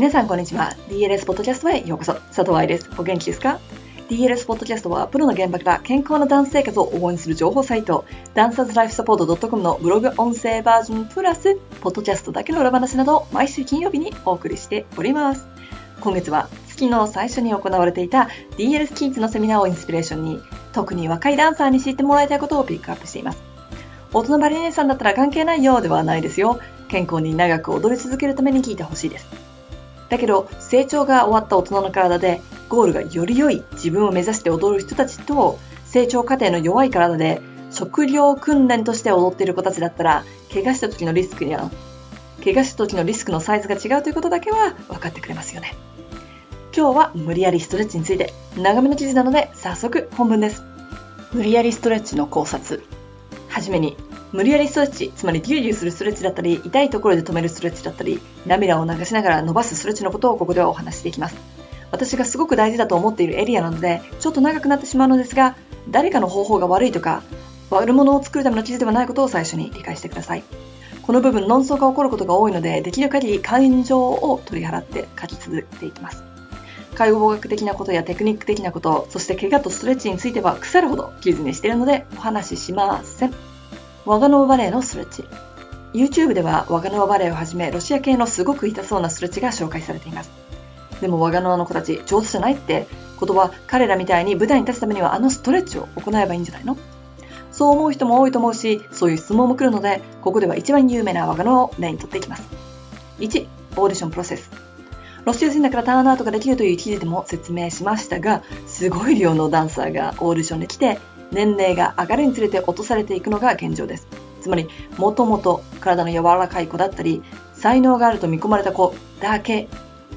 皆さんこんにちは。DLS ポッドキャストへようこそ。佐藤愛です。お元気ですか？DLS ポッドキャストはプロの現場から健康なダンス生活を応援する情報サイト、ダンサーズライフサポート .com のブログ音声バージョンプラス、ポッドキャストだけの裏話などを毎週金曜日にお送りしております。今月は月の最初に行われていた DLS キッズのセミナーをインスピレーションに、特に若いダンサーに知ってもらいたいことをピックアップしています。大人バレリーナさんだったら関係ないようではないですよ。健康に長く踊り続けるために聞いてほしいです。だけど、成長が終わった大人の体で、ゴールがより良い自分を目指して踊る人たちと、成長過程の弱い体で、食料訓練として踊っている子たちだったら、怪我した時のリスクや、怪我した時のリスクのサイズが違うということだけは分かってくれますよね。今日は無理やりストレッチについて、長めの記事なので早速本文です。無理やりストレッチの考察。はじめに、無理やりストレッチ、つまりギューギューするストレッチだったり、痛いところで止めるストレッチだったり、涙を流しながら伸ばすストレッチのことをここではお話していきます。私がすごく大事だと思っているエリアなので、ちょっと長くなってしまうのですが、誰かの方法が悪いとか、悪者を作るための記事ではないことを最初に理解してください。この部分、論争が起こることが多いので、できる限り感情を取り払って書き続けていきます。介護学的なことやテクニック的なこと、そして怪我とストレッチについては腐るほど記事にしているのでお話ししません。ワガノバレーのストレッチ。YouTube ではワガノバレーをはじめロシア系のすごく痛そうなストレッチが紹介されています。でもワガノワの子たち上手じゃないってことは彼らみたいに舞台に立つためにはあのストレッチを行えばいいんじゃないの？そう思う人も多いと思うし、そういう質問も来るので、ここでは一番有名なワガノを例にとっていきます。1、オーディションプロセス。ロシア人だからターンアウトができるという記事でも説明しましたが、すごい量のダンサーがオーディションで来て、年齢が上がるにつれて落とされていくのが現状です。つまり、もともと体の柔らかい子だったり、才能があると見込まれた子だけ、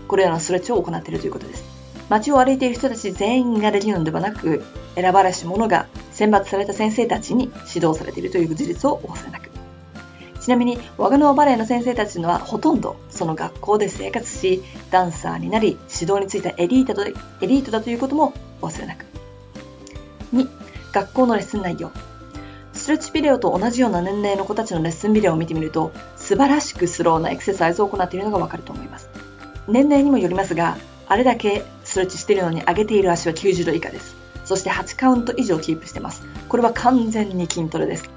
これらのストレッチを行っているということです。街を歩いている人たち全員ができるのではなく、選ばれし者が選抜された先生たちに指導されているという事実をお忘れなく。ちなみに、ワガノアバレエの先生たちのはほとんどその学校で生活し、ダンサーになり、指導についたエリートエリートだということもお忘れなく。学校のレッスン内容。ストレッチビデオと同じような年齢の子たちのレッスンビデオを見てみると、素晴らしくスローなエクササイズを行っているのがわかると思います。年齢にもよりますが、あれだけストレッチしているのに上げている足は90度以下です。そして8カウント以上キープしてます。これは完全に筋トレです。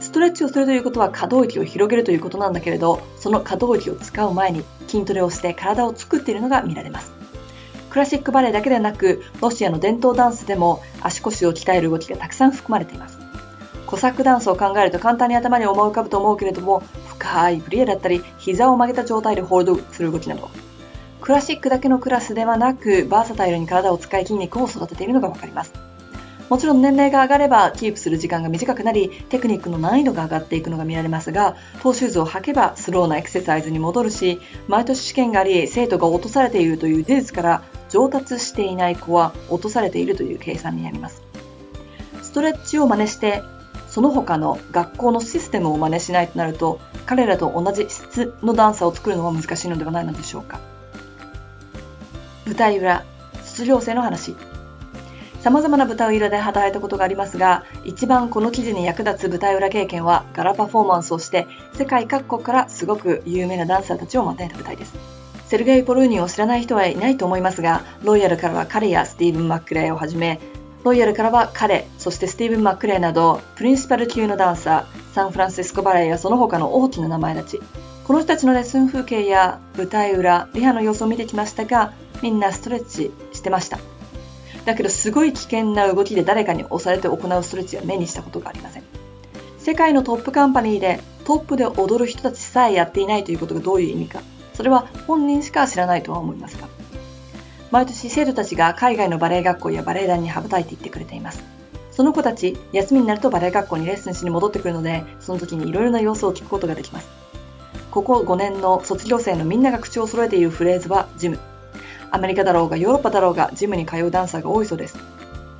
ストレッチをするということは可動域を広げるということなんだけれど、その可動域を使う前に筋トレをして体を作っているのが見られます。クラシックバレエだけでなく、ロシアの伝統ダンスでも足腰を鍛える動きがたくさん含まれています。コサックダンスを考えると簡単に頭に思い浮かぶと思うけれども、深いプリエだったり、膝を曲げた状態でホールドする動きなど、クラシックだけのクラスではなく、バーサタイルに体を使い筋肉を育てているのがわかります。もちろん年齢が上がればキープする時間が短くなり、テクニックの難易度が上がっていくのが見られますが、トーシューズを履けばスローなエクササイズに戻るし、毎年試験があり、生徒が落とされているという事実から上達していない子は落とされているという計算になります。ストレッチを真似して、その他の学校のシステムを真似しないとなると、彼らと同じ質のダンサーを作るのは難しいのではないのでしょうか。舞台裏、卒業生の話。様々な舞台裏で働いたことがありますが、一番この記事に役立つ舞台裏経験は、ガラパフォーマンスをして、世界各国からすごく有名なダンサーたちを招いた舞台です。セルゲイ・ポルーニを知らない人はいないと思いますが、ロイヤルからは彼やスティーブン・マックレイをはじめ、ロイヤルからは彼、そしてスティーブン・マックレイなど、プリンシパル級のダンサー、サンフランシスコバレエやその他の大きな名前たち。この人たちのレッスン風景や舞台裏、リハの様子を見てきましたが、みんなストレッチしてました。だけどすごい危険な動きで誰かに押されて行うストレッチは目にしたことがありません。世界のトップカンパニーでトップで踊る人たちさえやっていないということがどういう意味か。それは本人しか知らないとは思いますが。毎年生徒たちが海外のバレエ学校やバレエ団に羽ばたいていってくれています。その子たち、休みになるとバレエ学校にレッスンしに戻ってくるので、その時にいろいろな様子を聞くことができます。ここ5年の卒業生のみんなが口を揃えているフレーズはジム。アメリカだろうがヨーロッパだろうがジムに通うダンサーが多いそうです。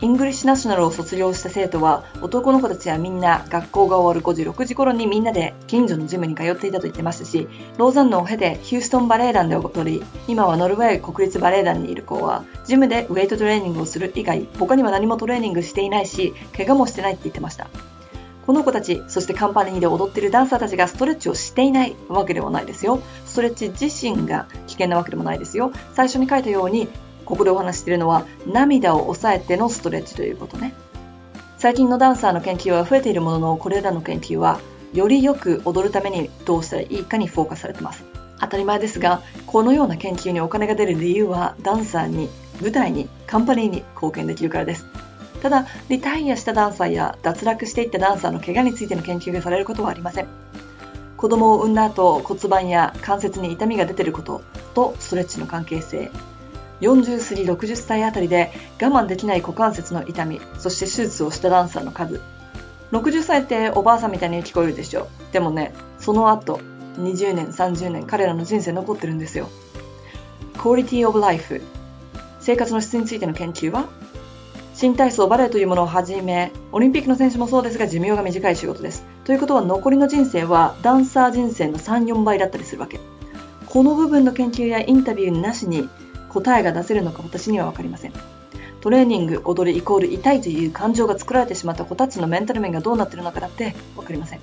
イングリッシュナショナルを卒業した生徒は、男の子たちはみんな学校が終わる5時、6時頃にみんなで近所のジムに通っていたと言ってましたし、ローザンヌを経てヒューストンバレエ団で踊り、今はノルウェー国立バレエ団にいる子は、ジムでウェイトトレーニングをする以外、他には何もトレーニングしていないし、怪我もしてないって言ってました。この子たち、そしてカンパニーで踊っているダンサーたちがストレッチをしていないわけではないですよ。ストレッチ自身が危険なわけでもないですよ。最初に書いたように、ここでお話しているのは涙を抑えてのストレッチということね。最近のダンサーの研究は増えているものの、これらの研究はよりよく踊るためにどうしたらいいかにフォーカスされてます。当たり前ですが、このような研究にお金が出る理由はダンサーに、舞台に、カンパニーに貢献できるからです。ただ、リタイアしたダンサーや脱落していったダンサーの怪我についての研究がされることはありません。子供を産んだ後、骨盤や関節に痛みが出ていることとストレッチの関係性。40過ぎ60歳あたりで我慢できない股関節の痛み、そして手術をしたダンサーの数。60歳っておばあさんみたいに聞こえるでしょ。でもね、その後、20年、30年、彼らの人生残ってるんですよ。Quality of Life 生活の質についての研究は？新体操バレエというものをはじめ、オリンピックの選手もそうですが寿命が短い仕事です。ということは残りの人生はダンサー人生の3、4倍だったりするわけ。この部分の研究やインタビューなしに答えが出せるのか私にはわかりません。トレーニング、踊りイコール痛いという感情が作られてしまった子たちのメンタル面がどうなってるのかだってわかりません。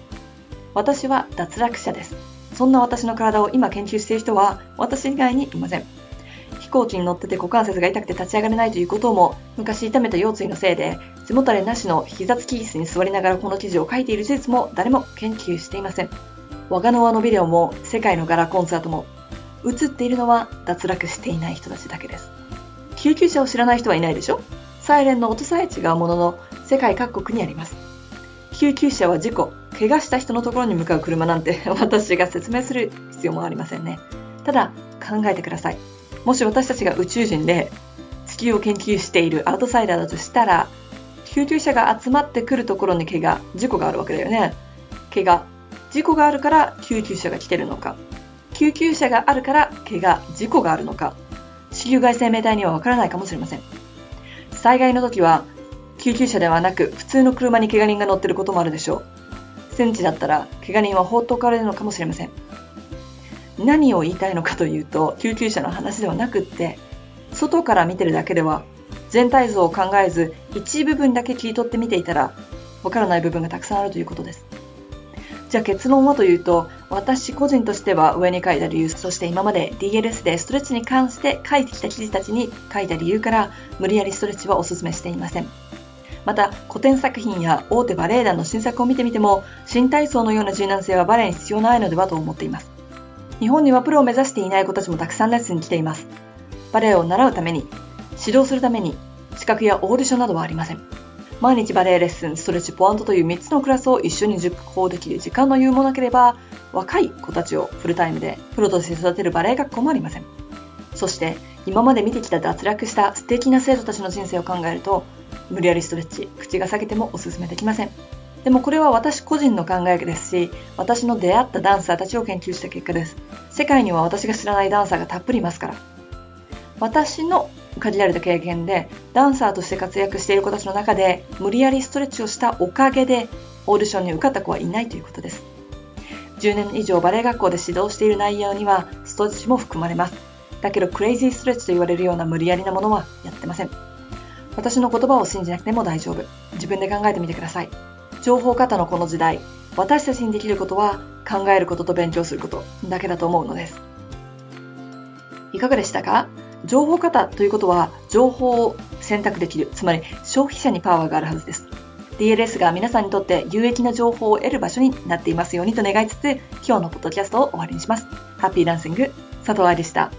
私は脱落者です。そんな私の体を今研究している人は私以外にいません。飛行機に乗ってて股関節が痛くて立ち上がれないということも、昔痛めた腰椎のせいで、背もたれなしの膝つき椅子に座りながらこの記事を書いている事実も誰も研究していません。我がの輪のビデオも、世界のガラコンサートも、映っているのは脱落していない人たちだけです。救急車を知らない人はいないでしょ？サイレンの音さえ違うものの、世界各国にあります。救急車は事故、怪我した人のところに向かう車なんて 私が説明する必要もありませんね。ただ、考えてください。もし私たちが宇宙人で地球を研究しているアウトサイダーだとしたら救急車が集まってくるところに怪我事故があるわけだよね怪我事故があるから救急車が来てるのか救急車があるから怪我事故があるのか。地球外生命体にはわからないかもしれません。災害の時は救急車ではなく普通の車に怪我人が乗ってることもあるでしょう。戦地だったら怪我人は放っておかれるのかもしれません。何を言いたいのかというと救急車の話ではなくって外から見てるだけでは全体像を考えず一部分だけ切り取って見ていたらわからない部分がたくさんあるということです。じゃあ結論はというと私個人としては上に書いた理由そして今まで DLS でストレッチに関して書いてきた記事たちに書いた理由から無理やりストレッチはお勧めしていませんまた古典作品や大手バレエ団の新作を見てみても新体操のような柔軟性はバレエに必要ないのではと思っています日本にはプロを目指していない子たちもたくさんレッスンに来ています。バレエを習うために、指導するために、資格やオーディションなどはありません。毎日バレエレッスン、ストレッチ、ポアントという3つのクラスを一緒に熟考できる時間の余裕もなければ、若い子たちをフルタイムでプロとして育てるバレエ学校もありません。そして、今まで見てきた脱落した素敵な生徒たちの人生を考えると、無理やりストレッチ、口が裂けてもお勧めできません。でもこれは私個人の考えですし、私の出会ったダンサーたちを研究した結果です。世界には私が知らないダンサーがたっぷりいますから。私の限られた経験で、ダンサーとして活躍している子たちの中で、無理やりストレッチをしたおかげで、オーディションに受かった子はいないということです。10年以上バレエ学校で指導している内容には、ストレッチも含まれます。だけど、クレイジーストレッチと言われるような無理やりなものはやってません。私の言葉を信じなくても大丈夫。自分で考えてみてください。情報過多のこの時代、私たちにできることは考えることと勉強することだけだと思うのです。いかがでしたか？情報型ということは情報を選択できる、つまり消費者にパワーがあるはずです。DLS が皆さんにとって有益な情報を得る場所になっていますようにと願いつつ、今日のポッドキャストを終わりにします。ハッピーランシング、佐藤愛でした。